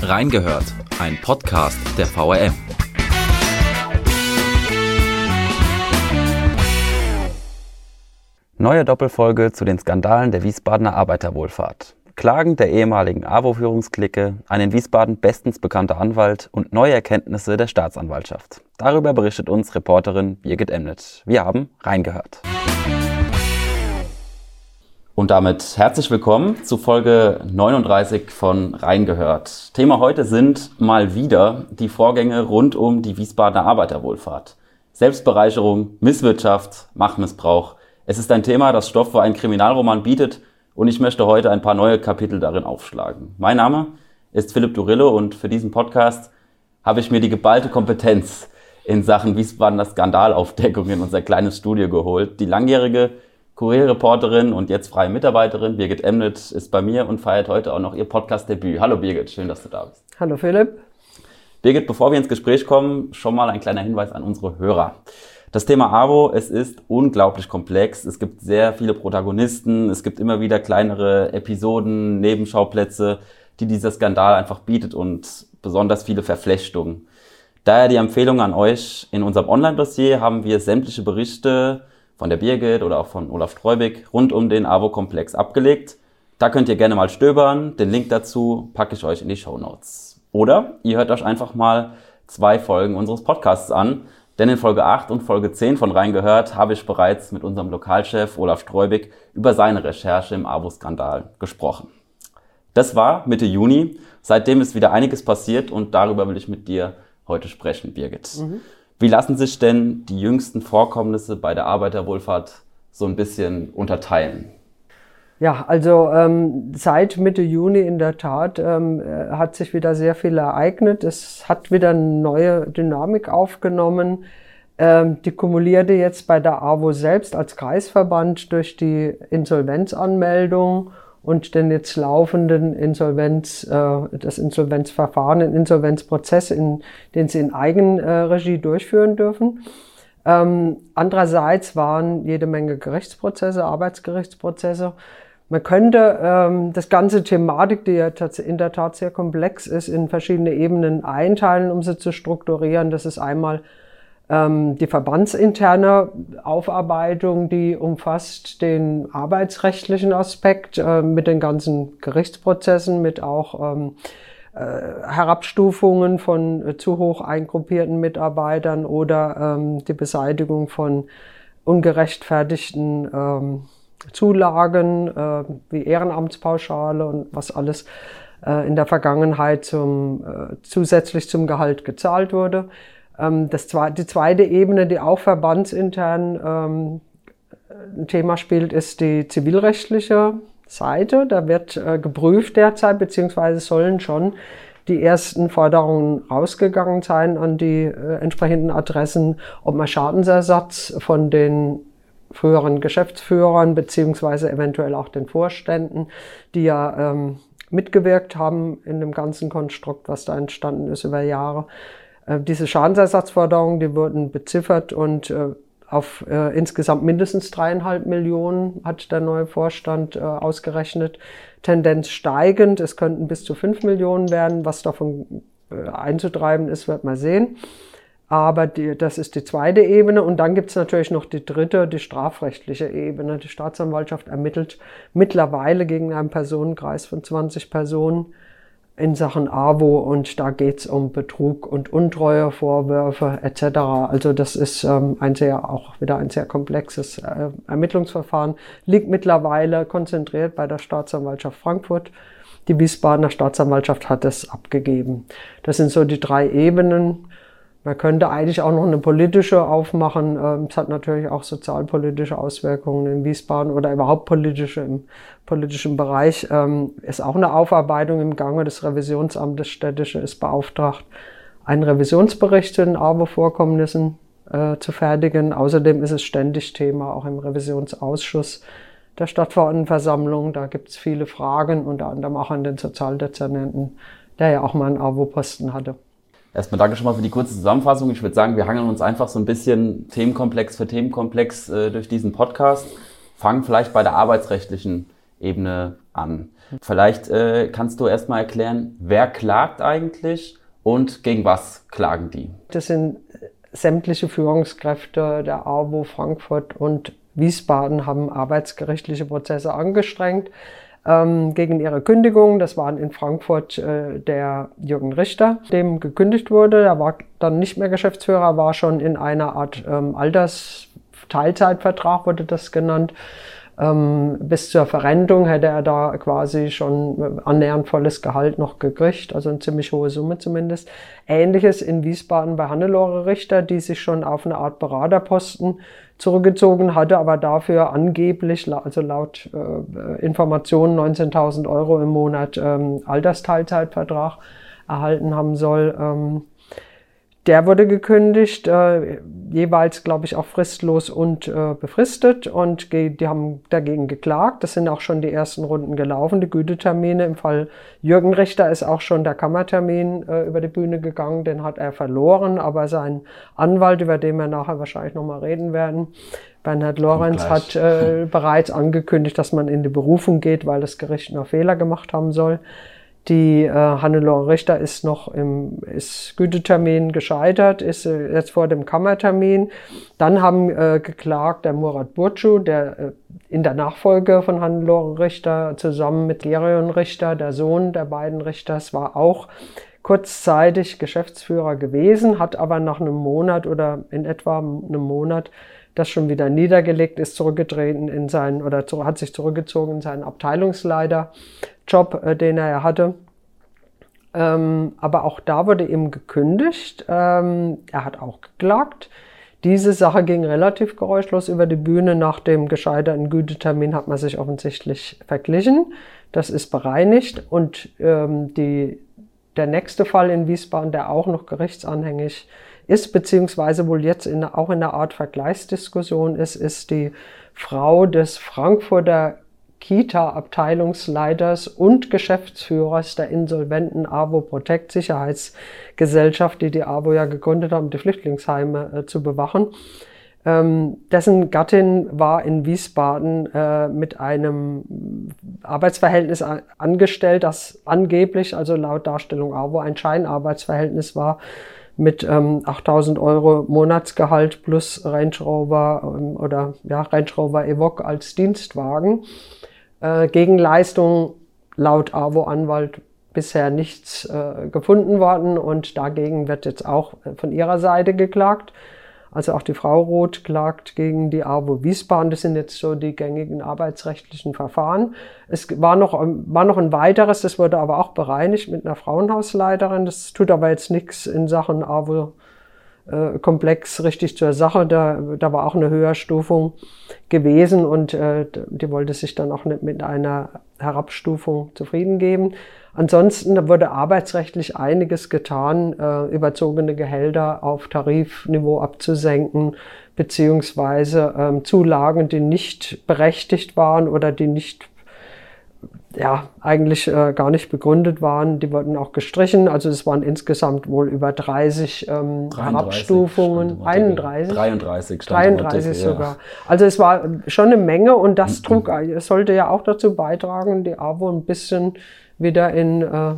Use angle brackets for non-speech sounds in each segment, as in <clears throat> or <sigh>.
Reingehört, ein Podcast der VRM. Neue Doppelfolge zu den Skandalen der Wiesbadener Arbeiterwohlfahrt. Klagen der ehemaligen AWO-Führungsklicke, ein in Wiesbaden bestens bekannter Anwalt und neue Erkenntnisse der Staatsanwaltschaft. Darüber berichtet uns Reporterin Birgit Emnitz. Wir haben reingehört. Und damit herzlich willkommen zu Folge 39 von Reingehört. Thema heute sind mal wieder die Vorgänge rund um die Wiesbadener Arbeiterwohlfahrt. Selbstbereicherung, Misswirtschaft, Machtmissbrauch. Es ist ein Thema, das Stoff für einen Kriminalroman bietet und ich möchte heute ein paar neue Kapitel darin aufschlagen. Mein Name ist Philipp Durillo und für diesen Podcast habe ich mir die geballte Kompetenz in Sachen Wiesbadener Skandalaufdeckung in unser kleines Studio geholt. Die langjährige Kurierreporterin und jetzt freie Mitarbeiterin Birgit Emnitz ist bei mir und feiert heute auch noch ihr Podcast-Debüt. Hallo Birgit, schön, dass du da bist. Hallo Philipp. Birgit, bevor wir ins Gespräch kommen, schon mal ein kleiner Hinweis an unsere Hörer. Das Thema AWO, es ist unglaublich komplex. Es gibt sehr viele Protagonisten. Es gibt immer wieder kleinere Episoden, Nebenschauplätze, die dieser Skandal einfach bietet und besonders viele Verflechtungen. Daher die Empfehlung an euch. In unserem Online-Dossier haben wir sämtliche Berichte von der Birgit oder auch von Olaf Treubig rund um den AWO-Komplex abgelegt. Da könnt ihr gerne mal stöbern. Den Link dazu packe ich euch in die Show Notes. Oder ihr hört euch einfach mal zwei Folgen unseres Podcasts an. Denn in Folge 8 und Folge 10 von Reingehört habe ich bereits mit unserem Lokalchef Olaf Streubig über seine Recherche im AWO-Skandal gesprochen. Das war Mitte Juni. Seitdem ist wieder einiges passiert und darüber will ich mit dir heute sprechen, Birgit. Mhm. Wie lassen sich denn die jüngsten Vorkommnisse bei der Arbeiterwohlfahrt so ein bisschen unterteilen? Ja, also ähm, seit Mitte Juni in der Tat ähm, äh, hat sich wieder sehr viel ereignet. Es hat wieder eine neue Dynamik aufgenommen. Ähm, die kumulierte jetzt bei der AWO selbst als Kreisverband durch die Insolvenzanmeldung und den jetzt laufenden Insolvenz, äh, das Insolvenzverfahren, den Insolvenzprozess, in, den sie in Eigenregie durchführen dürfen. Ähm, andererseits waren jede Menge Gerichtsprozesse, Arbeitsgerichtsprozesse. Man könnte ähm, das ganze Thematik, die ja in der Tat sehr komplex ist, in verschiedene Ebenen einteilen, um sie zu strukturieren. Das ist einmal die verbandsinterne Aufarbeitung, die umfasst den arbeitsrechtlichen Aspekt äh, mit den ganzen Gerichtsprozessen, mit auch ähm, äh, Herabstufungen von äh, zu hoch eingruppierten Mitarbeitern oder ähm, die Beseitigung von ungerechtfertigten ähm, Zulagen äh, wie Ehrenamtspauschale und was alles in der Vergangenheit zum, zusätzlich zum Gehalt gezahlt wurde. Ähm, das, die zweite Ebene, die auch verbandsintern ähm, ein Thema spielt, ist die zivilrechtliche Seite. Da wird äh, geprüft derzeit, beziehungsweise sollen schon die ersten Forderungen rausgegangen sein an die äh, entsprechenden Adressen, ob man Schadensersatz von den früheren Geschäftsführern beziehungsweise eventuell auch den Vorständen, die ja ähm, mitgewirkt haben in dem ganzen Konstrukt, was da entstanden ist über Jahre, diese Schadensersatzforderungen, die wurden beziffert und äh, auf äh, insgesamt mindestens dreieinhalb Millionen hat der neue Vorstand äh, ausgerechnet. Tendenz steigend, es könnten bis zu fünf Millionen werden. Was davon äh, einzutreiben ist, wird man sehen. Aber die, das ist die zweite Ebene. Und dann gibt es natürlich noch die dritte, die strafrechtliche Ebene. Die Staatsanwaltschaft ermittelt mittlerweile gegen einen Personenkreis von 20 Personen in Sachen AWO und da geht's um Betrug und Untreuevorwürfe etc. Also das ist ähm, ein sehr auch wieder ein sehr komplexes äh, Ermittlungsverfahren, liegt mittlerweile konzentriert bei der Staatsanwaltschaft Frankfurt. Die Wiesbadener Staatsanwaltschaft hat es abgegeben. Das sind so die drei Ebenen. Man könnte eigentlich auch noch eine politische aufmachen. Ähm, es hat natürlich auch sozialpolitische Auswirkungen in Wiesbaden oder überhaupt politische im politischen Bereich. Ähm, ist auch eine Aufarbeitung im Gange. Des Städtische ist beauftragt, einen Revisionsbericht zu den AWO-Vorkommnissen äh, zu fertigen. Außerdem ist es ständig Thema, auch im Revisionsausschuss der Stadtverordnetenversammlung. Da gibt es viele Fragen, unter anderem auch an den Sozialdezernenten, der ja auch mal einen AWO-Posten hatte. Erstmal danke schon mal für die kurze Zusammenfassung. Ich würde sagen, wir hangeln uns einfach so ein bisschen Themenkomplex für Themenkomplex äh, durch diesen Podcast. Fangen vielleicht bei der arbeitsrechtlichen Ebene an. Vielleicht äh, kannst du erstmal erklären, wer klagt eigentlich und gegen was klagen die? Das sind sämtliche Führungskräfte der AWO Frankfurt und Wiesbaden haben arbeitsgerichtliche Prozesse angestrengt ähm, gegen ihre Kündigung. Das waren in Frankfurt äh, der Jürgen Richter, dem gekündigt wurde. Er war dann nicht mehr Geschäftsführer, war schon in einer Art ähm, Altersteilzeitvertrag, wurde das genannt. Ähm, bis zur Verrentung hätte er da quasi schon annähernd volles Gehalt noch gekriegt, also eine ziemlich hohe Summe zumindest. Ähnliches in Wiesbaden bei Hannelore Richter, die sich schon auf eine Art Beraterposten zurückgezogen hatte, aber dafür angeblich, also laut äh, Informationen 19.000 Euro im Monat ähm, Altersteilzeitvertrag erhalten haben soll. Ähm, der wurde gekündigt, äh, jeweils, glaube ich, auch fristlos und äh, befristet. Und die haben dagegen geklagt. Das sind auch schon die ersten Runden gelaufen, die Gütetermine. Im Fall Jürgen Richter ist auch schon der Kammertermin äh, über die Bühne gegangen. Den hat er verloren. Aber sein Anwalt, über den wir nachher wahrscheinlich nochmal reden werden, Bernhard Lorenz, hat äh, bereits angekündigt, dass man in die Berufung geht, weil das Gericht noch Fehler gemacht haben soll. Die äh, Hannelore Richter ist noch im ist Gütetermin gescheitert, ist äh, jetzt vor dem Kammertermin. Dann haben äh, geklagt der Murat Burcu, der äh, in der Nachfolge von Hannelore Richter zusammen mit Gerion Richter, der Sohn der beiden Richters, war auch kurzzeitig Geschäftsführer gewesen, hat aber nach einem Monat oder in etwa einem Monat das schon wieder niedergelegt, ist zurückgetreten in seinen oder zu, hat sich zurückgezogen in seinen Abteilungsleiterjob, äh, den er hatte. Ähm, aber auch da wurde ihm gekündigt. Ähm, er hat auch geklagt. Diese Sache ging relativ geräuschlos über die Bühne. Nach dem gescheiterten Gütetermin hat man sich offensichtlich verglichen. Das ist bereinigt. Und ähm, die, der nächste Fall in Wiesbaden, der auch noch gerichtsanhängig ist, beziehungsweise wohl jetzt in, auch in einer Art Vergleichsdiskussion ist, ist die Frau des Frankfurter Kita-Abteilungsleiters und Geschäftsführers der insolventen AWO Protect Sicherheitsgesellschaft, die die AWO ja gegründet haben, die Flüchtlingsheime äh, zu bewachen. Ähm, dessen Gattin war in Wiesbaden äh, mit einem Arbeitsverhältnis angestellt, das angeblich, also laut Darstellung AWO, ein Scheinarbeitsverhältnis war mit ähm, 8000 Euro Monatsgehalt plus Range Rover ähm, oder ja, Range Rover Evoque als Dienstwagen. Äh, Gegenleistung laut AWO-Anwalt bisher nichts äh, gefunden worden und dagegen wird jetzt auch von ihrer Seite geklagt. Also auch die Frau Roth klagt gegen die AWO Wiesbaden. Das sind jetzt so die gängigen arbeitsrechtlichen Verfahren. Es war noch, war noch ein weiteres, das wurde aber auch bereinigt mit einer Frauenhausleiterin. Das tut aber jetzt nichts in Sachen AWO äh, Komplex richtig zur Sache. Da, da war auch eine Höherstufung gewesen und äh, die wollte sich dann auch nicht mit einer Herabstufung zufrieden geben. Ansonsten wurde arbeitsrechtlich einiges getan, äh, überzogene Gehälter auf Tarifniveau abzusenken, beziehungsweise ähm, Zulagen, die nicht berechtigt waren oder die nicht ja, eigentlich äh, gar nicht begründet waren. Die wurden auch gestrichen. Also es waren insgesamt wohl über 30 ähm, 33 Herabstufungen. 31? 33 33 sogar. Also es war schon eine Menge und das mhm. <clears throat> trug, es sollte ja auch dazu beitragen, die AWO ein bisschen wieder in äh,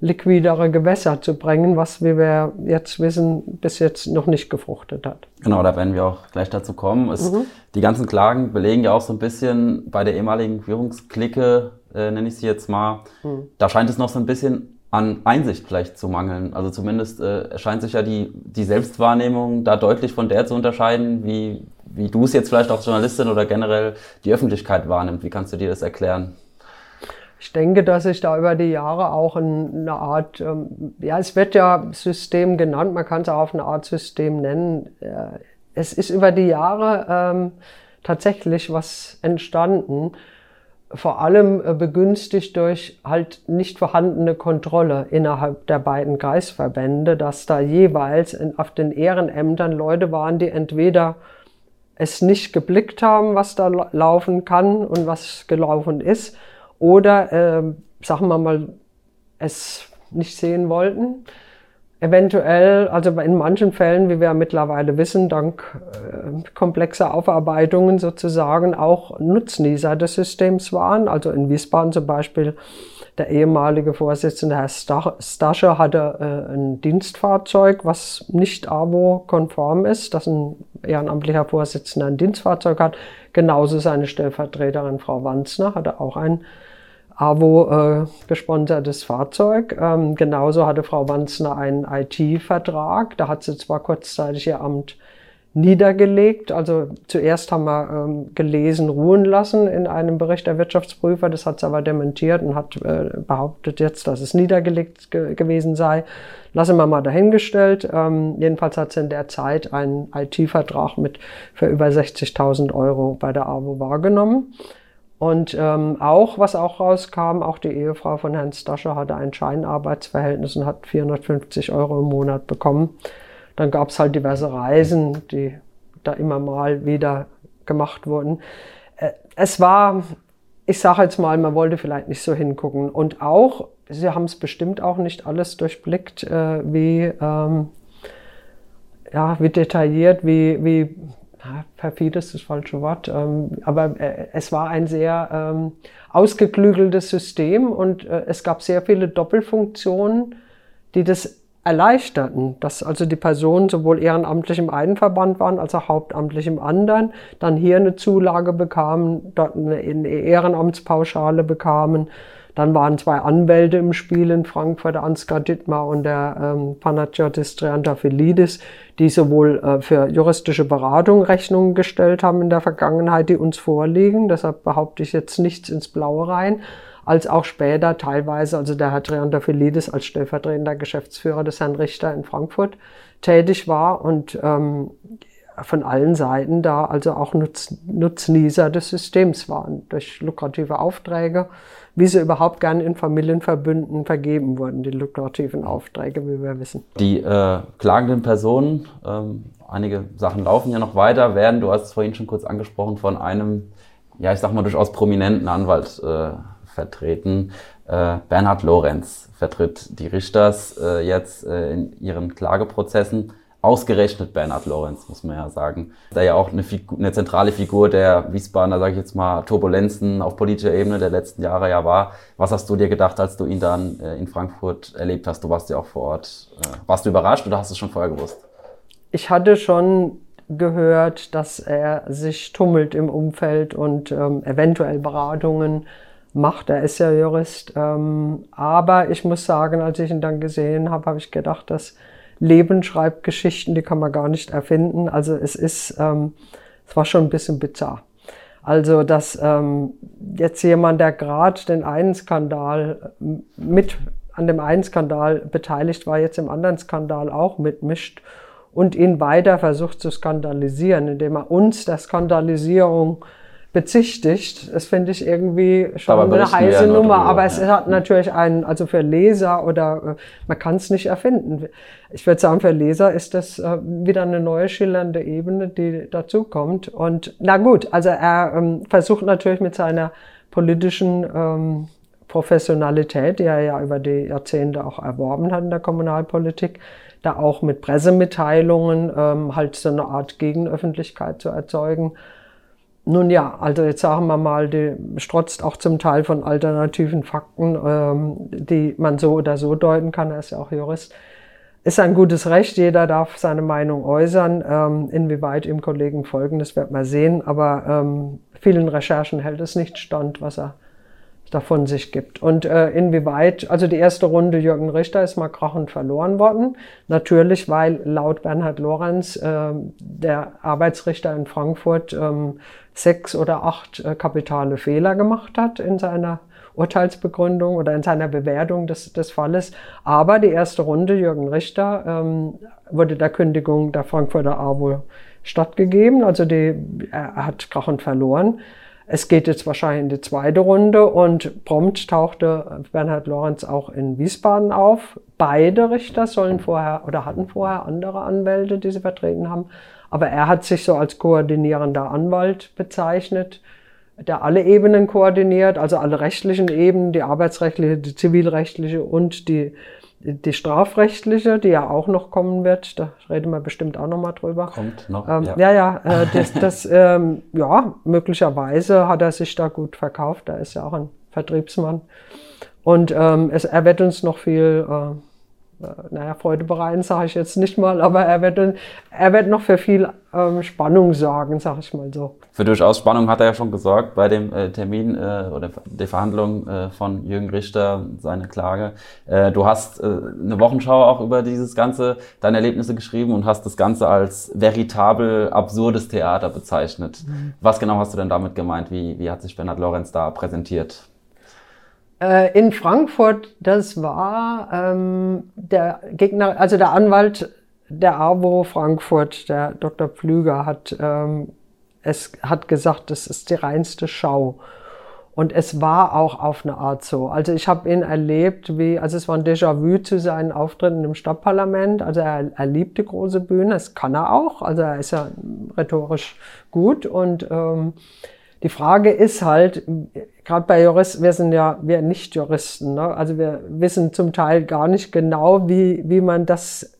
liquidere Gewässer zu bringen, was, wie wir jetzt wissen, bis jetzt noch nicht gefruchtet hat. Genau, da werden wir auch gleich dazu kommen. Es, mhm. Die ganzen Klagen belegen ja auch so ein bisschen bei der ehemaligen Führungsklicke, äh, nenne ich sie jetzt mal, mhm. da scheint es noch so ein bisschen an Einsicht vielleicht zu mangeln. Also zumindest äh, scheint sich ja die, die Selbstwahrnehmung da deutlich von der zu unterscheiden, wie, wie du es jetzt vielleicht als Journalistin oder generell die Öffentlichkeit wahrnimmt. Wie kannst du dir das erklären? Ich denke, dass sich da über die Jahre auch eine Art, ähm, ja, es wird ja System genannt, man kann es auch auf eine Art System nennen. Äh, es ist über die Jahre ähm, tatsächlich was entstanden, vor allem äh, begünstigt durch halt nicht vorhandene Kontrolle innerhalb der beiden Kreisverbände, dass da jeweils in, auf den Ehrenämtern Leute waren, die entweder es nicht geblickt haben, was da laufen kann und was gelaufen ist, oder, äh, sagen wir mal, es nicht sehen wollten. eventuell, also in manchen Fällen, wie wir mittlerweile wissen, dank äh, komplexer Aufarbeitungen sozusagen auch Nutznießer des Systems waren. Also in Wiesbaden zum Beispiel der ehemalige Vorsitzende Herr Stasche hatte äh, ein Dienstfahrzeug, was nicht AWO-konform ist, dass ein ehrenamtlicher Vorsitzender ein Dienstfahrzeug hat. Genauso seine Stellvertreterin Frau Wanzner hatte auch ein AWO äh, gesponsertes Fahrzeug. Ähm, genauso hatte Frau Wanzner einen IT-Vertrag. Da hat sie zwar kurzzeitig ihr Amt niedergelegt. Also zuerst haben wir ähm, gelesen, ruhen lassen in einem Bericht der Wirtschaftsprüfer. Das hat sie aber dementiert und hat äh, behauptet jetzt, dass es niedergelegt ge gewesen sei. Lassen wir mal dahingestellt. Ähm, jedenfalls hat sie in der Zeit einen IT-Vertrag mit für über 60.000 Euro bei der AWO wahrgenommen. Und ähm, auch, was auch rauskam, auch die Ehefrau von Herrn Stascher hatte ein Scheinarbeitsverhältnis und hat 450 Euro im Monat bekommen. Dann gab es halt diverse Reisen, die da immer mal wieder gemacht wurden. Äh, es war, ich sage jetzt mal, man wollte vielleicht nicht so hingucken. Und auch, Sie haben es bestimmt auch nicht alles durchblickt, äh, wie, ähm, ja, wie detailliert, wie, wie perfid ist das falsche Wort, ähm, aber äh, es war ein sehr ähm, ausgeklügeltes System und äh, es gab sehr viele Doppelfunktionen, die das erleichterten, dass also die Personen sowohl ehrenamtlich im einen Verband waren als auch hauptamtlich im anderen, dann hier eine Zulage bekamen, dort eine Ehrenamtspauschale bekamen, dann waren zwei Anwälte im Spiel in Frankfurt, der Ansgar Dittmar und der ähm, Panagiotis Triantafilidis, die sowohl äh, für juristische Beratung Rechnungen gestellt haben in der Vergangenheit, die uns vorliegen. Deshalb behaupte ich jetzt nichts ins Blaue rein als auch später teilweise, also der Herr Triantafilidis als stellvertretender Geschäftsführer des Herrn Richter in Frankfurt tätig war und ähm, von allen Seiten da also auch Nutz, Nutznießer des Systems waren durch lukrative Aufträge wie sie überhaupt gern in Familienverbünden vergeben wurden, die lukrativen Aufträge, wie wir wissen. Die äh, klagenden Personen, ähm, einige Sachen laufen ja noch weiter, werden, du hast es vorhin schon kurz angesprochen, von einem, ja, ich sag mal, durchaus prominenten Anwalt äh, vertreten. Äh, Bernhard Lorenz vertritt die Richters äh, jetzt äh, in ihren Klageprozessen. Ausgerechnet Bernhard Lorenz, muss man ja sagen. Der ja auch eine, Figur, eine zentrale Figur der Wiesbadener, sage ich jetzt mal, Turbulenzen auf politischer Ebene der letzten Jahre ja war. Was hast du dir gedacht, als du ihn dann äh, in Frankfurt erlebt hast? Du warst ja auch vor Ort. Äh, warst du überrascht oder hast du es schon vorher gewusst? Ich hatte schon gehört, dass er sich tummelt im Umfeld und ähm, eventuell Beratungen macht. Er ist ja Jurist. Ähm, aber ich muss sagen, als ich ihn dann gesehen habe, habe ich gedacht, dass Leben schreibt Geschichten, die kann man gar nicht erfinden. Also es ist, ähm, es war schon ein bisschen bizarr. Also, dass ähm, jetzt jemand, der gerade den einen Skandal mit an dem einen Skandal beteiligt war, jetzt im anderen Skandal auch mitmischt und ihn weiter versucht zu skandalisieren, indem er uns der Skandalisierung bezichtigt. Das finde ich irgendwie schon eine heiße Nummer, drüber, aber es hat natürlich einen, also für Leser oder äh, man kann es nicht erfinden. Ich würde sagen, für Leser ist das äh, wieder eine neue schillernde Ebene, die dazu kommt. Und na gut, also er ähm, versucht natürlich mit seiner politischen ähm, Professionalität, die er ja über die Jahrzehnte auch erworben hat in der Kommunalpolitik, da auch mit Pressemitteilungen ähm, halt so eine Art Gegenöffentlichkeit zu erzeugen. Nun ja, also jetzt sagen wir mal, die strotzt auch zum Teil von alternativen Fakten, ähm, die man so oder so deuten kann. Er ist ja auch Jurist. Ist ein gutes Recht, jeder darf seine Meinung äußern. Ähm, inwieweit ihm Kollegen folgen, das wird man sehen. Aber ähm, vielen Recherchen hält es nicht stand, was er davon sich gibt. Und äh, inwieweit, also die erste Runde Jürgen Richter ist mal krachend verloren worden. Natürlich, weil laut Bernhard Lorenz äh, der Arbeitsrichter in Frankfurt ähm, sechs oder acht äh, kapitale Fehler gemacht hat in seiner Urteilsbegründung oder in seiner Bewertung des, des Falles. Aber die erste Runde Jürgen Richter ähm, wurde der Kündigung der Frankfurter AWO stattgegeben. Also die, er hat krachend verloren. Es geht jetzt wahrscheinlich in die zweite Runde und prompt tauchte Bernhard Lorenz auch in Wiesbaden auf. Beide Richter sollen vorher oder hatten vorher andere Anwälte, die sie vertreten haben. Aber er hat sich so als koordinierender Anwalt bezeichnet. der alle Ebenen koordiniert, also alle rechtlichen Ebenen, die arbeitsrechtliche, die zivilrechtliche und die, die strafrechtliche, die ja auch noch kommen wird. Da reden wir bestimmt auch noch mal drüber. Kommt noch. Ähm, ja, ja, ja äh, das, das ähm, ja, möglicherweise hat er sich da gut verkauft. Da ist ja auch ein Vertriebsmann. Und ähm, es, er wird uns noch viel äh, naja, Freude bereiten, sage ich jetzt nicht mal, aber er wird, er wird noch für viel ähm, Spannung sorgen, sage ich mal so. Für durchaus Spannung hat er ja schon gesorgt bei dem äh, Termin äh, oder der Verhandlung äh, von Jürgen Richter, seine Klage. Äh, du hast äh, eine Wochenschau auch über dieses Ganze, deine Erlebnisse geschrieben und hast das Ganze als veritabel absurdes Theater bezeichnet. Mhm. Was genau hast du denn damit gemeint? Wie, wie hat sich Bernhard Lorenz da präsentiert? Äh, in Frankfurt, das war ähm, der Gegner, also der Anwalt der AWO Frankfurt, der Dr. Pflüger, hat, ähm, es hat gesagt, das ist die reinste Schau. Und es war auch auf eine Art so. Also ich habe ihn erlebt, wie, also es war ein Déjà-vu zu seinen Auftritten im Stadtparlament. Also er, er liebt die große Bühne, das kann er auch. Also er ist ja rhetorisch gut und ähm, die Frage ist halt, gerade bei Juristen, wir sind ja, wir nicht Juristen, ne? also wir wissen zum Teil gar nicht genau, wie, wie man das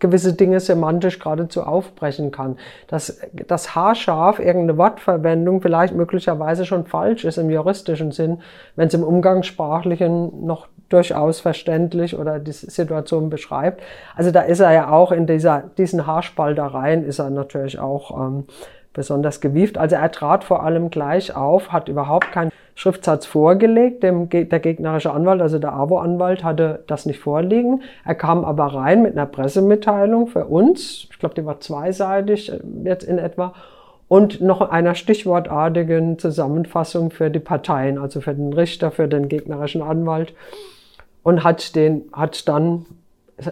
gewisse Dinge semantisch geradezu aufbrechen kann. Dass das haarscharf irgendeine Wortverwendung vielleicht möglicherweise schon falsch ist im juristischen Sinn, wenn es im Umgangssprachlichen noch durchaus verständlich oder die Situation beschreibt. Also da ist er ja auch in dieser, diesen Haarspaltereien ist er natürlich auch ähm, besonders gewieft. Also er trat vor allem gleich auf, hat überhaupt keinen Schriftsatz vorgelegt. Dem, der gegnerische Anwalt, also der AWO-Anwalt, hatte das nicht vorliegen. Er kam aber rein mit einer Pressemitteilung für uns. Ich glaube, die war zweiseitig äh, jetzt in etwa. Und noch einer stichwortartigen Zusammenfassung für die Parteien, also für den Richter, für den gegnerischen Anwalt. Und hat, den, hat dann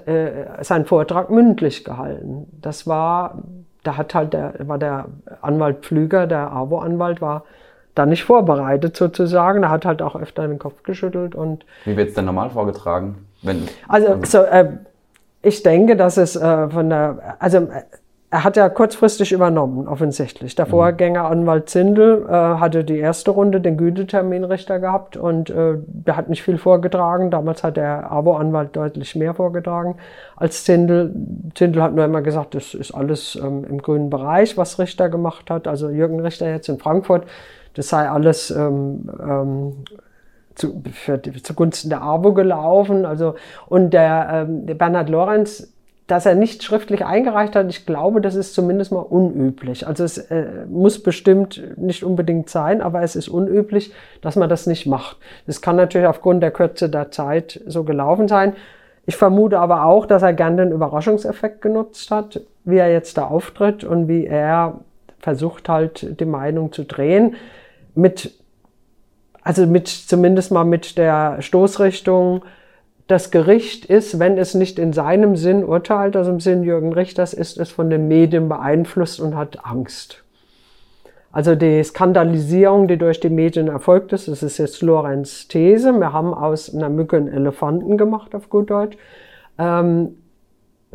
äh, seinen Vortrag mündlich gehalten. Das war da hat halt der, war der Anwalt Pflüger, der AWO-Anwalt, war da nicht vorbereitet sozusagen. Er hat halt auch öfter den Kopf geschüttelt und. Wie wird es denn normal vorgetragen? Wenn, also, so, äh, ich denke, dass es äh, von der, also er hat ja kurzfristig übernommen, offensichtlich. Der mhm. Vorgänger Anwalt Zindel äh, hatte die erste Runde den Güteterminrichter gehabt und äh, der hat nicht viel vorgetragen. Damals hat der Abo-Anwalt deutlich mehr vorgetragen als Zindel. Zindel hat nur immer gesagt, das ist alles ähm, im grünen Bereich, was Richter gemacht hat. Also Jürgen Richter jetzt in Frankfurt, das sei alles ähm, ähm, zu, für, zugunsten der ABO gelaufen. Also, und der, ähm, der Bernhard Lorenz dass er nicht schriftlich eingereicht hat, ich glaube, das ist zumindest mal unüblich. Also es äh, muss bestimmt nicht unbedingt sein, aber es ist unüblich, dass man das nicht macht. Das kann natürlich aufgrund der Kürze der Zeit so gelaufen sein. Ich vermute aber auch, dass er gern den Überraschungseffekt genutzt hat, wie er jetzt da auftritt und wie er versucht halt die Meinung zu drehen mit, also mit, zumindest mal mit der Stoßrichtung, das Gericht ist, wenn es nicht in seinem Sinn urteilt, also im Sinn Jürgen Richters, ist es von den Medien beeinflusst und hat Angst. Also die Skandalisierung, die durch die Medien erfolgt ist, das ist jetzt Lorenz These. Wir haben aus einer Mücke einen Elefanten gemacht, auf gut Deutsch. Ähm,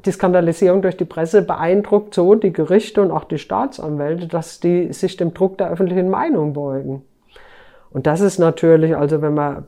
die Skandalisierung durch die Presse beeindruckt so die Gerichte und auch die Staatsanwälte, dass die sich dem Druck der öffentlichen Meinung beugen. Und das ist natürlich, also wenn man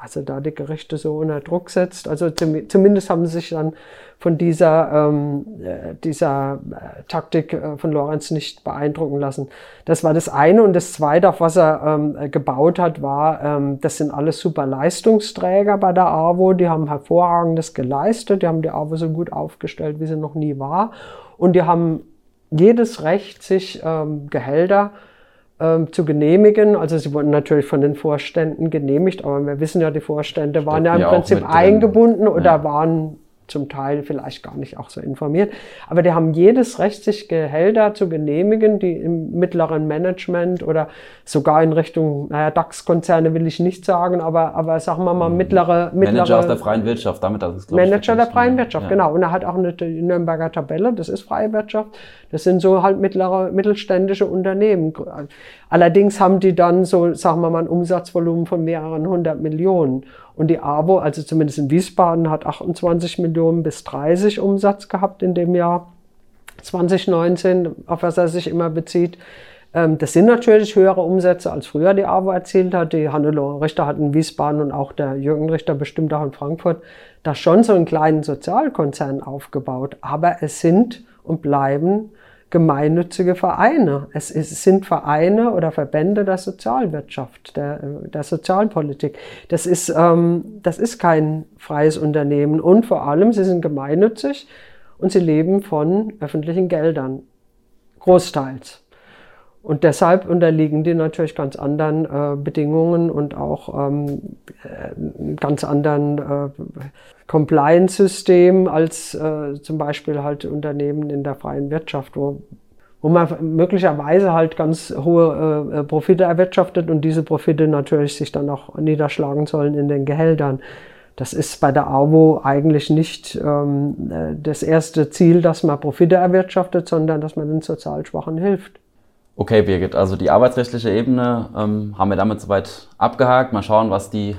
also da die Gerichte so unter Druck setzt, also zumindest haben sie sich dann von dieser, ähm, äh, dieser äh, Taktik äh, von Lorenz nicht beeindrucken lassen. Das war das eine. Und das zweite, auf was er ähm, gebaut hat, war, ähm, das sind alles super Leistungsträger bei der AWO. Die haben hervorragendes geleistet. Die haben die AWO so gut aufgestellt, wie sie noch nie war. Und die haben jedes Recht, sich ähm, Gehälter ähm, zu genehmigen. Also sie wurden natürlich von den Vorständen genehmigt, aber wir wissen ja, die Vorstände waren ja im Prinzip eingebunden oder ja. waren zum Teil vielleicht gar nicht auch so informiert. Aber die haben jedes Recht, sich Gehälter zu genehmigen, die im mittleren Management oder sogar in Richtung, naja, DAX-Konzerne will ich nicht sagen, aber, aber sagen wir mal mhm. mittlere, mittlere Manager aus der freien Wirtschaft, damit das ist, Manager der freien Wirtschaft, ja. genau. Und er hat auch eine Nürnberger Tabelle, das ist freie Wirtschaft. Das sind so halt mittlere, mittelständische Unternehmen. Allerdings haben die dann so, sagen wir mal, ein Umsatzvolumen von mehreren hundert Millionen. Und die AWO, also zumindest in Wiesbaden, hat 28 Millionen bis 30 Umsatz gehabt in dem Jahr 2019, auf was er sich immer bezieht. Ähm, das sind natürlich höhere Umsätze, als früher die AWO erzielt hat. Die Hannelore Richter hat in Wiesbaden und auch der Jürgen Richter bestimmt auch in Frankfurt da schon so einen kleinen Sozialkonzern aufgebaut. Aber es sind und bleiben gemeinnützige Vereine. Es, es, sind Vereine oder Verbände der Sozialwirtschaft, der, der Sozialpolitik. Das ist, ähm, das ist kein freies Unternehmen. Und vor allem, sie sind gemeinnützig und sie leben von öffentlichen Geldern. Großteils. Und deshalb unterliegen die natürlich ganz anderen äh, Bedingungen und auch ähm, äh, ganz anderen äh, Compliance-System als äh, zum Beispiel halt Unternehmen in der freien Wirtschaft, wo, wo man möglicherweise halt ganz hohe äh, Profite erwirtschaftet und diese Profite natürlich sich dann auch niederschlagen sollen in den Gehältern. Das ist bei der AWO eigentlich nicht ähm, äh, das erste Ziel, dass man Profite erwirtschaftet, sondern dass man den sozial Schwachen hilft. Okay, Birgit, also die arbeitsrechtliche Ebene ähm, haben wir damit soweit abgehakt. Mal schauen, was die,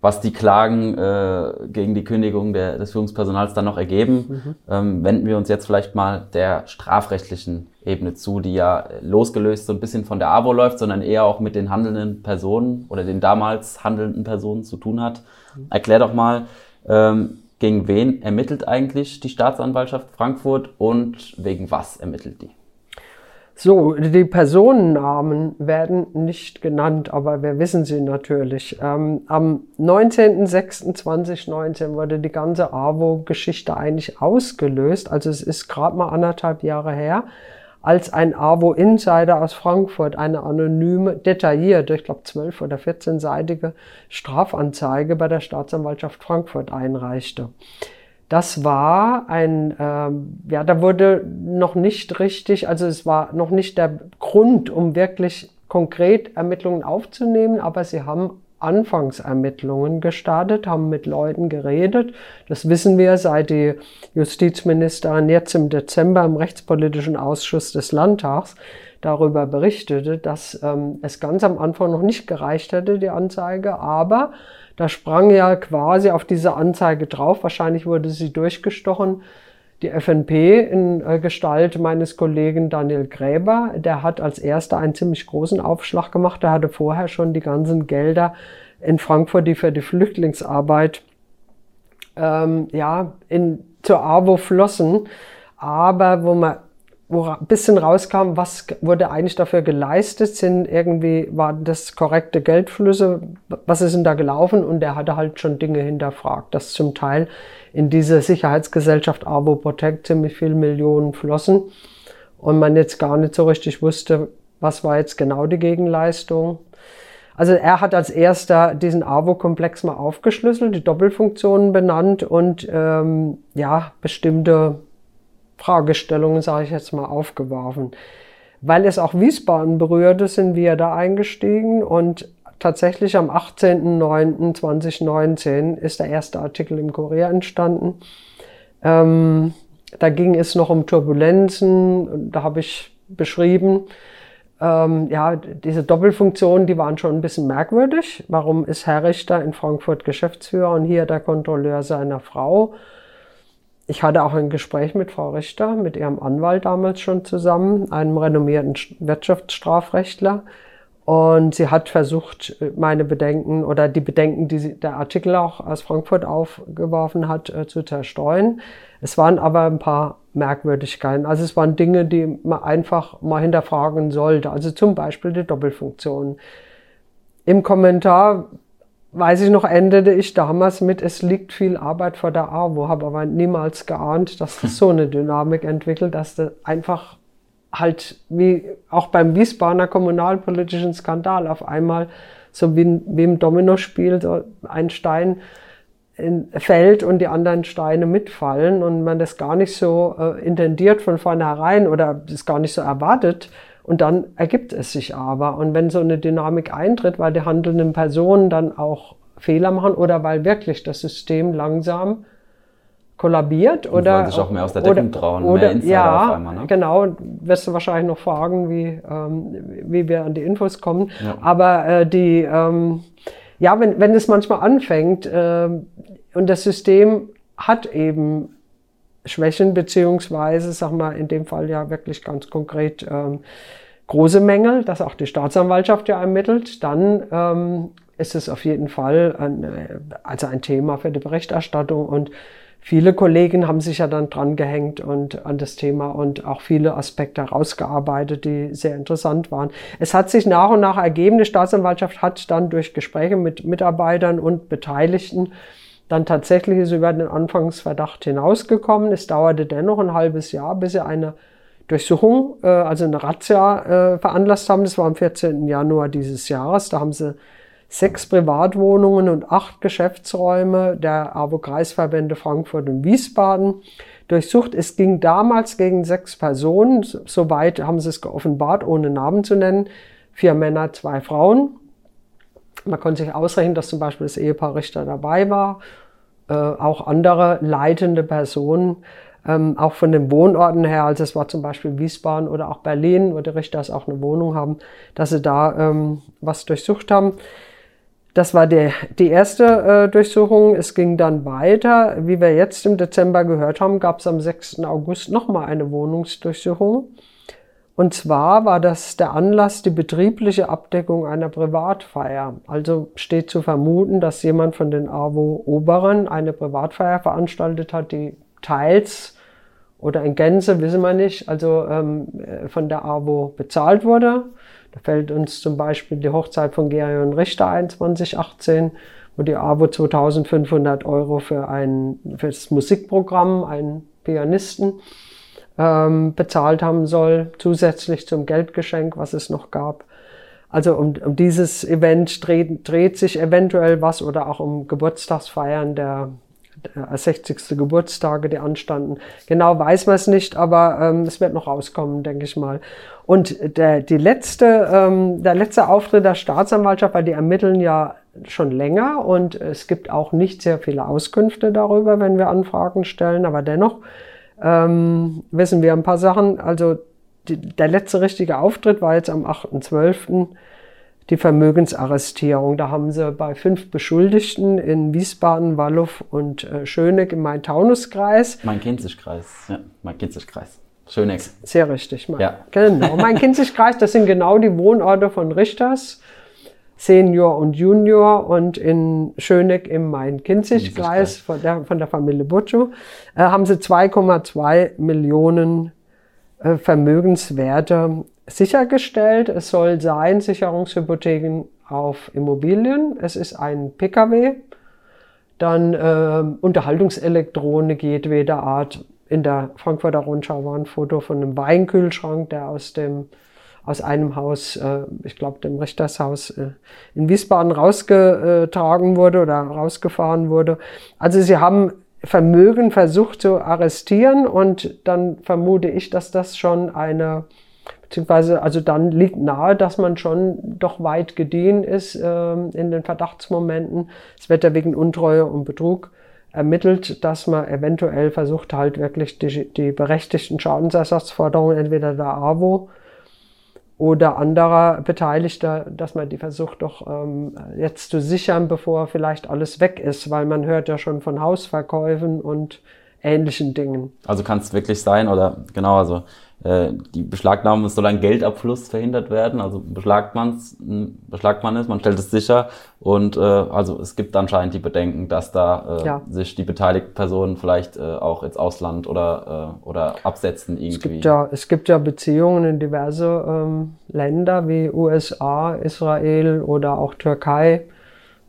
was die Klagen äh, gegen die Kündigung der, des Führungspersonals dann noch ergeben. Mhm. Ähm, wenden wir uns jetzt vielleicht mal der strafrechtlichen Ebene zu, die ja losgelöst so ein bisschen von der AWO läuft, sondern eher auch mit den handelnden Personen oder den damals handelnden Personen zu tun hat. Mhm. Erklär doch mal, ähm, gegen wen ermittelt eigentlich die Staatsanwaltschaft Frankfurt und wegen was ermittelt die? So, die Personennamen werden nicht genannt, aber wir wissen sie natürlich. Ähm, am 19.06.2019 wurde die ganze AWO-Geschichte eigentlich ausgelöst. Also es ist gerade mal anderthalb Jahre her, als ein AWO-Insider aus Frankfurt eine anonyme, detaillierte, ich glaube 12 oder 14-seitige Strafanzeige bei der Staatsanwaltschaft Frankfurt einreichte. Das war ein, ähm, ja, da wurde noch nicht richtig, also es war noch nicht der Grund, um wirklich konkret Ermittlungen aufzunehmen, aber sie haben Anfangsermittlungen gestartet, haben mit Leuten geredet. Das wissen wir, seit die Justizministerin jetzt im Dezember im Rechtspolitischen Ausschuss des Landtags darüber berichtete, dass ähm, es ganz am Anfang noch nicht gereicht hätte, die Anzeige, aber da sprang ja quasi auf diese Anzeige drauf. Wahrscheinlich wurde sie durchgestochen. Die FNP in äh, Gestalt meines Kollegen Daniel Gräber, der hat als erster einen ziemlich großen Aufschlag gemacht. Der hatte vorher schon die ganzen Gelder in Frankfurt, die für die Flüchtlingsarbeit ähm, ja, in, zur AWO flossen. Aber wo man wo ein bisschen rauskam, was wurde eigentlich dafür geleistet, sind irgendwie, waren das korrekte Geldflüsse, was ist denn da gelaufen? Und er hatte halt schon Dinge hinterfragt, dass zum Teil in diese Sicherheitsgesellschaft Avo Protect ziemlich viele Millionen flossen und man jetzt gar nicht so richtig wusste, was war jetzt genau die Gegenleistung. Also er hat als erster diesen AVO-Komplex mal aufgeschlüsselt, die Doppelfunktionen benannt und ähm, ja, bestimmte Fragestellungen, sage ich jetzt mal, aufgeworfen. Weil es auch Wiesbaden berührte, sind wir da eingestiegen und tatsächlich am 18.09.2019 ist der erste Artikel im Kurier entstanden. Ähm, da ging es noch um Turbulenzen, da habe ich beschrieben, ähm, ja, diese Doppelfunktionen, die waren schon ein bisschen merkwürdig. Warum ist Herr Richter in Frankfurt Geschäftsführer und hier der Kontrolleur seiner Frau? Ich hatte auch ein Gespräch mit Frau Richter, mit ihrem Anwalt damals schon zusammen, einem renommierten Wirtschaftsstrafrechtler. Und sie hat versucht, meine Bedenken oder die Bedenken, die der Artikel auch aus Frankfurt aufgeworfen hat, äh, zu zerstreuen. Es waren aber ein paar Merkwürdigkeiten. Also es waren Dinge, die man einfach mal hinterfragen sollte. Also zum Beispiel die Doppelfunktion. Im Kommentar weiß ich noch, endete ich damals mit, es liegt viel Arbeit vor der AWO, habe aber niemals geahnt, dass das <laughs> so eine Dynamik entwickelt, dass das einfach halt wie auch beim Wiesbadener kommunalpolitischen Skandal auf einmal so wie, wie im Dominospiel so ein Stein in, fällt und die anderen Steine mitfallen und man das gar nicht so äh, intendiert von vornherein oder das gar nicht so erwartet, und dann ergibt es sich aber. Und wenn so eine Dynamik eintritt, weil die handelnden Personen dann auch Fehler machen oder weil wirklich das System langsam kollabiert und oder sich auch mehr aus der Deckung oder, trauen, oder, mehr Insider ja, auf einmal. Ne? Genau, wirst du wahrscheinlich noch fragen, wie, ähm, wie wir an die Infos kommen. Ja. Aber äh, die, ähm, ja, wenn, wenn es manchmal anfängt äh, und das System hat eben Schwächen beziehungsweise, sag mal, in dem Fall ja wirklich ganz konkret ähm, große Mängel, dass auch die Staatsanwaltschaft ja ermittelt, dann ähm, ist es auf jeden Fall ein, äh, also ein Thema für die Berichterstattung und viele Kollegen haben sich ja dann dran gehängt und an das Thema und auch viele Aspekte herausgearbeitet, die sehr interessant waren. Es hat sich nach und nach ergeben, die Staatsanwaltschaft hat dann durch Gespräche mit Mitarbeitern und Beteiligten dann tatsächlich ist über den Anfangsverdacht hinausgekommen. Es dauerte dennoch ein halbes Jahr, bis sie eine Durchsuchung, äh, also eine Razzia äh, veranlasst haben. Das war am 14. Januar dieses Jahres. Da haben sie sechs Privatwohnungen und acht Geschäftsräume der AWO-Kreisverbände Frankfurt und Wiesbaden durchsucht. Es ging damals gegen sechs Personen, soweit haben sie es geoffenbart, ohne Namen zu nennen. Vier Männer, zwei Frauen. Man konnte sich ausrechnen, dass zum Beispiel das Ehepaar Richter dabei war, äh, auch andere leitende Personen, ähm, auch von den Wohnorten her, also es war zum Beispiel Wiesbaden oder auch Berlin, wo die Richter auch eine Wohnung haben, dass sie da ähm, was durchsucht haben. Das war die, die erste äh, Durchsuchung. Es ging dann weiter. Wie wir jetzt im Dezember gehört haben, gab es am 6. August nochmal eine Wohnungsdurchsuchung. Und zwar war das der Anlass die betriebliche Abdeckung einer Privatfeier. Also steht zu vermuten, dass jemand von den AWO-Oberen eine Privatfeier veranstaltet hat, die teils oder in Gänze, wissen wir nicht, also ähm, von der AWO bezahlt wurde. Da fällt uns zum Beispiel die Hochzeit von Gerion Richter ein, 2018, wo die AWO 2500 Euro für, ein, für das Musikprogramm, einen Pianisten, ähm, bezahlt haben soll, zusätzlich zum Geldgeschenk, was es noch gab. Also um, um dieses Event dreht, dreht sich eventuell was oder auch um Geburtstagsfeiern der, der 60. Geburtstage, die anstanden. Genau weiß man es nicht, aber ähm, es wird noch rauskommen, denke ich mal. Und der, die letzte, ähm, der letzte Auftritt der Staatsanwaltschaft, weil die ermitteln ja schon länger und es gibt auch nicht sehr viele Auskünfte darüber, wenn wir Anfragen stellen, aber dennoch ähm, wissen wir ein paar Sachen. Also die, der letzte richtige Auftritt war jetzt am 8.12. die Vermögensarrestierung. Da haben sie bei fünf Beschuldigten in Wiesbaden, Wallow und äh, Schöneck im Main-Taunus-Kreis. Main-Kinzig-Kreis, ja, Main-Kinzig-Kreis. Schöneck. Sehr richtig. Mein, ja. Genau. Main-Kinzig-Kreis, das sind genau die Wohnorte von Richters. Senior und Junior und in Schöneck im Main-Kinzig-Kreis von der, von der Familie Butcho äh, haben sie 2,2 Millionen äh, Vermögenswerte sichergestellt. Es soll sein Sicherungshypotheken auf Immobilien. Es ist ein Pkw. Dann äh, Unterhaltungselektronik jedweder Art, in der Frankfurter Rundschau war ein Foto von einem Weinkühlschrank, der aus dem aus einem Haus, äh, ich glaube dem Richtershaus äh, in Wiesbaden rausgetragen wurde oder rausgefahren wurde. Also sie haben Vermögen versucht zu arrestieren und dann vermute ich, dass das schon eine beziehungsweise also dann liegt nahe, dass man schon doch weit gediehen ist äh, in den Verdachtsmomenten. Es wird ja wegen Untreue und Betrug ermittelt, dass man eventuell versucht halt wirklich die, die berechtigten Schadensersatzforderungen entweder der AWO oder anderer Beteiligter, dass man die versucht doch ähm, jetzt zu sichern, bevor vielleicht alles weg ist, weil man hört ja schon von Hausverkäufen und ähnlichen Dingen. Also kann es wirklich sein oder genau, also die Beschlagnahmung soll ein Geldabfluss verhindert werden. Also beschlagt, man's, beschlagt man es, man stellt es sicher. Und äh, also es gibt anscheinend die Bedenken, dass da äh, ja. sich die beteiligten Personen vielleicht äh, auch ins Ausland oder, äh, oder absetzen irgendwie. Es gibt, ja, es gibt ja Beziehungen in diverse ähm, Länder wie USA, Israel oder auch Türkei.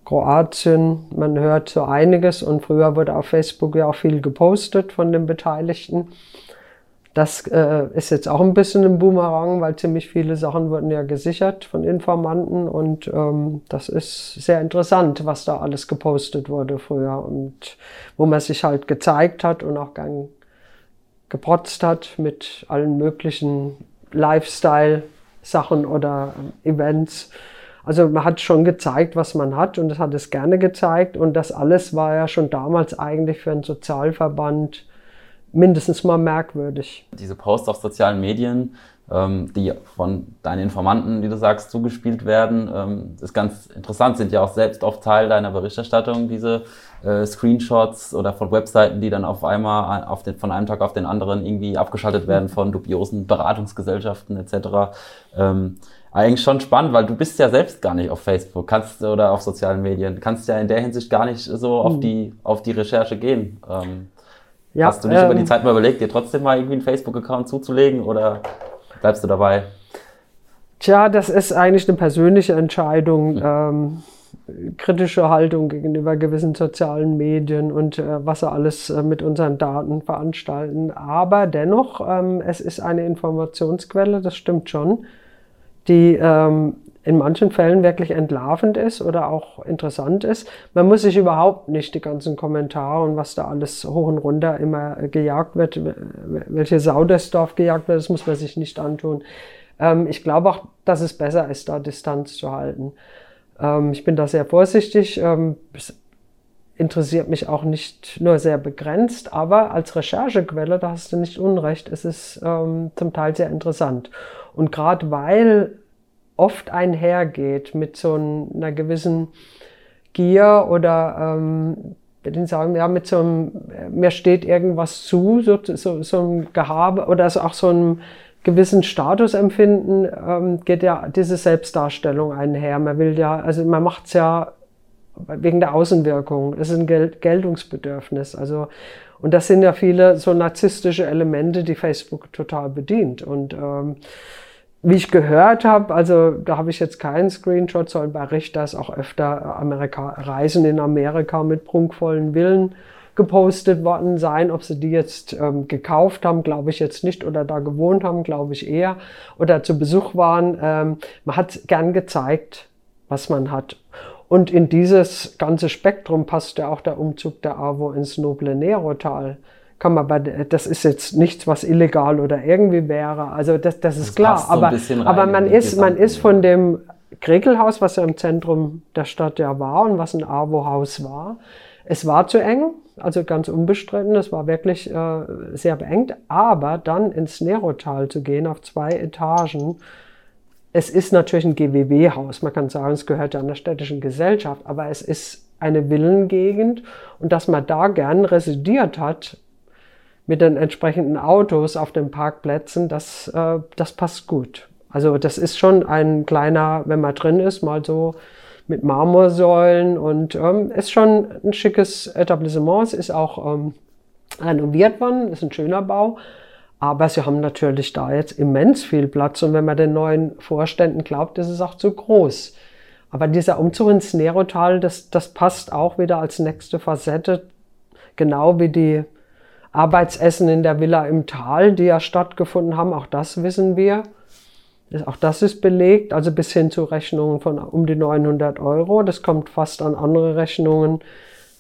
Kroatien, man hört so einiges und früher wurde auf Facebook ja auch viel gepostet von den Beteiligten. Das äh, ist jetzt auch ein bisschen ein Boomerang, weil ziemlich viele Sachen wurden ja gesichert von Informanten und ähm, das ist sehr interessant, was da alles gepostet wurde früher und wo man sich halt gezeigt hat und auch gern geprotzt hat mit allen möglichen Lifestyle-Sachen oder Events. Also man hat schon gezeigt, was man hat und das hat es gerne gezeigt und das alles war ja schon damals eigentlich für einen Sozialverband mindestens mal merkwürdig. Diese Posts auf sozialen Medien, ähm, die von deinen Informanten, die du sagst, zugespielt werden. Ähm, ist ganz interessant, sind ja auch selbst oft Teil deiner Berichterstattung, diese äh, Screenshots oder von Webseiten, die dann auf einmal auf den, von einem Tag auf den anderen irgendwie abgeschaltet werden von dubiosen Beratungsgesellschaften etc. Ähm, eigentlich schon spannend, weil du bist ja selbst gar nicht auf Facebook, kannst oder auf sozialen Medien, kannst ja in der Hinsicht gar nicht so auf hm. die auf die Recherche gehen. Ja, hast du nicht ähm, über die Zeit mal überlegt, dir trotzdem mal irgendwie einen Facebook-Account zuzulegen oder bleibst du dabei? Tja, das ist eigentlich eine persönliche Entscheidung. Mhm. Ähm, kritische Haltung gegenüber gewissen sozialen Medien und äh, was sie alles äh, mit unseren Daten veranstalten. Aber dennoch, ähm, es ist eine Informationsquelle, das stimmt schon, die ähm, in manchen Fällen wirklich entlarvend ist oder auch interessant ist. Man muss sich überhaupt nicht die ganzen Kommentare und was da alles hoch und runter immer gejagt wird, welche Sau das Dorf gejagt wird, das muss man sich nicht antun. Ähm, ich glaube auch, dass es besser ist, da Distanz zu halten. Ähm, ich bin da sehr vorsichtig. Ähm, es interessiert mich auch nicht nur sehr begrenzt, aber als Recherchequelle, da hast du nicht unrecht, es ist zum Teil sehr interessant. Und gerade weil oft einhergeht mit so einer gewissen Gier oder ähm, den sagen, ja, mit so einem, mir steht irgendwas zu, so, so, so ein Gehabe oder auch so einem gewissen Statusempfinden ähm, geht ja diese Selbstdarstellung einher. Man will ja, also man macht es ja wegen der Außenwirkung. Das ist ein Gel Geltungsbedürfnis. Also und das sind ja viele so narzisstische Elemente, die Facebook total bedient. Und ähm, wie ich gehört habe, also da habe ich jetzt keinen Screenshot, sondern bei Richter ist auch öfter Amerika Reisen in Amerika mit prunkvollen Villen gepostet worden sein. Ob sie die jetzt ähm, gekauft haben, glaube ich jetzt nicht, oder da gewohnt haben, glaube ich eher, oder zu Besuch waren. Ähm, man hat gern gezeigt, was man hat. Und in dieses ganze Spektrum passt ja auch der Umzug der AWO ins Noble Nero-Tal. Kann man bei, das ist jetzt nichts, was illegal oder irgendwie wäre. Also das, das ist das klar. Aber, so aber man ist, man ist von dem Krekelhaus, was ja im Zentrum der Stadt ja war und was ein AWO-Haus war, es war zu eng, also ganz unbestritten, es war wirklich äh, sehr beengt, aber dann ins Nerotal zu gehen auf zwei Etagen, es ist natürlich ein GWW-Haus, man kann sagen, es gehört ja einer städtischen Gesellschaft, aber es ist eine Villengegend und dass man da gern residiert hat mit den entsprechenden Autos auf den Parkplätzen, das, äh, das passt gut. Also das ist schon ein kleiner, wenn man drin ist, mal so mit Marmorsäulen und ähm, ist schon ein schickes Etablissement. Es ist auch ähm, renoviert worden, ist ein schöner Bau. Aber sie haben natürlich da jetzt immens viel Platz und wenn man den neuen Vorständen glaubt, ist es auch zu groß. Aber dieser Umzug ins Nerotal, das, das passt auch wieder als nächste Facette, genau wie die Arbeitsessen in der Villa im Tal, die ja stattgefunden haben. Auch das wissen wir. Auch das ist belegt, also bis hin zu Rechnungen von um die 900 Euro. Das kommt fast an andere Rechnungen,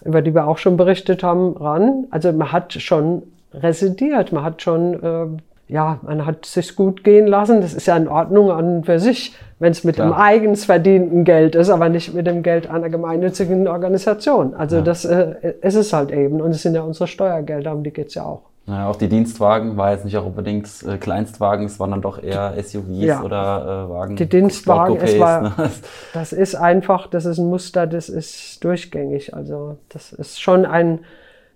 über die wir auch schon berichtet haben, ran. Also man hat schon residiert, man hat schon, äh, ja, man hat sich gut gehen lassen. Das ist ja in Ordnung an und für sich, wenn es mit Klar. dem eigens verdienten Geld ist, aber nicht mit dem Geld einer gemeinnützigen Organisation. Also ja. das äh, ist es halt eben. Und es sind ja unsere Steuergelder, um die geht's ja auch. Ja, auch die Dienstwagen war jetzt nicht auch unbedingt äh, Kleinstwagen, es waren dann doch eher SUVs ja. oder äh, Wagen. Die Dienstwagen, es war, ne? <laughs> das ist einfach, das ist ein Muster, das ist durchgängig. Also das ist schon ein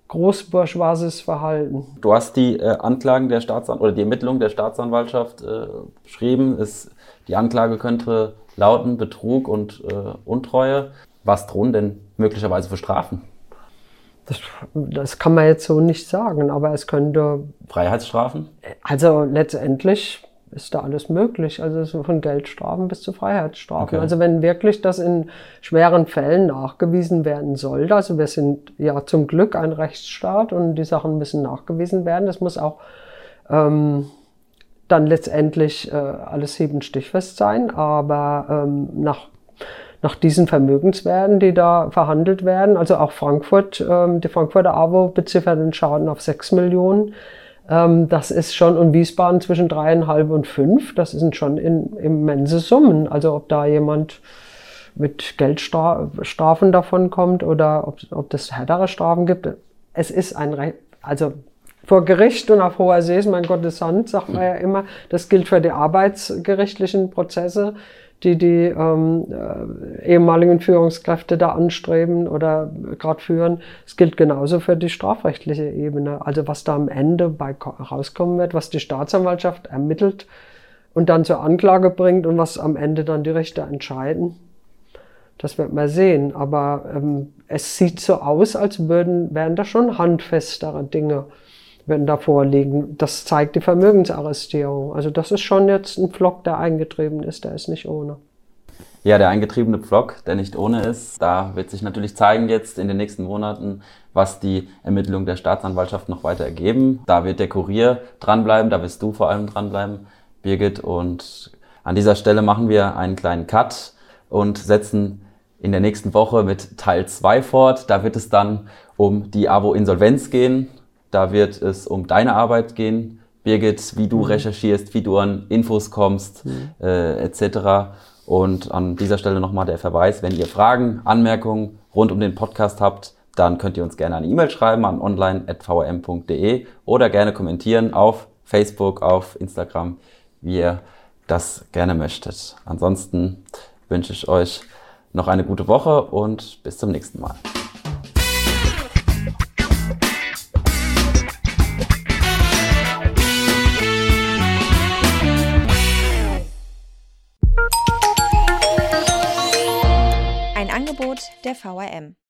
großbourgeoises Verhalten. Du hast die äh, Anklagen der Staatsanwaltschaft oder die Ermittlungen der Staatsanwaltschaft äh, beschrieben. Es, die Anklage könnte lauten Betrug und äh, Untreue. Was drohen denn möglicherweise für Strafen? Das, das kann man jetzt so nicht sagen, aber es könnte. Freiheitsstrafen? Also letztendlich ist da alles möglich. Also von Geldstrafen bis zu Freiheitsstrafen. Okay. Also wenn wirklich das in schweren Fällen nachgewiesen werden sollte, also wir sind ja zum Glück ein Rechtsstaat und die Sachen müssen nachgewiesen werden. Das muss auch ähm, dann letztendlich äh, alles und stichfest sein, aber ähm, nach nach diesen Vermögenswerten, die da verhandelt werden. Also auch Frankfurt, ähm, die Frankfurter AWO beziffert den Schaden auf 6 Millionen. Ähm, das ist schon, und Wiesbaden zwischen dreieinhalb und fünf. Das sind schon in, immense Summen. Also ob da jemand mit Geldstrafen davon kommt oder ob, ob das härtere Strafen gibt. Es ist ein, Re also vor Gericht und auf hoher See ist mein Gottes Hand, sagt man ja immer. Das gilt für die arbeitsgerichtlichen Prozesse, die die ähm, äh, ehemaligen Führungskräfte da anstreben oder gerade führen. Es gilt genauso für die strafrechtliche Ebene. Also was da am Ende bei rauskommen wird, was die Staatsanwaltschaft ermittelt und dann zur Anklage bringt und was am Ende dann die Richter entscheiden. Das wird man sehen. Aber ähm, es sieht so aus, als würden, wären da schon handfestere Dinge wenn da vorliegen. Das zeigt die Vermögensarrestierung. Also das ist schon jetzt ein Pflock, der eingetrieben ist, der ist nicht ohne. Ja, der eingetriebene Pflock, der nicht ohne ist, da wird sich natürlich zeigen jetzt in den nächsten Monaten, was die Ermittlungen der Staatsanwaltschaft noch weiter ergeben. Da wird der Kurier dranbleiben, da wirst du vor allem dranbleiben, Birgit. Und an dieser Stelle machen wir einen kleinen Cut und setzen in der nächsten Woche mit Teil 2 fort. Da wird es dann um die Abo-Insolvenz gehen. Da wird es um deine Arbeit gehen, Birgit, wie du mhm. recherchierst, wie du an Infos kommst, mhm. äh, etc. Und an dieser Stelle nochmal der Verweis, wenn ihr Fragen, Anmerkungen rund um den Podcast habt, dann könnt ihr uns gerne eine E-Mail schreiben an online.vrm.de oder gerne kommentieren auf Facebook, auf Instagram, wie ihr das gerne möchtet. Ansonsten wünsche ich euch noch eine gute Woche und bis zum nächsten Mal. Angebot der VRM.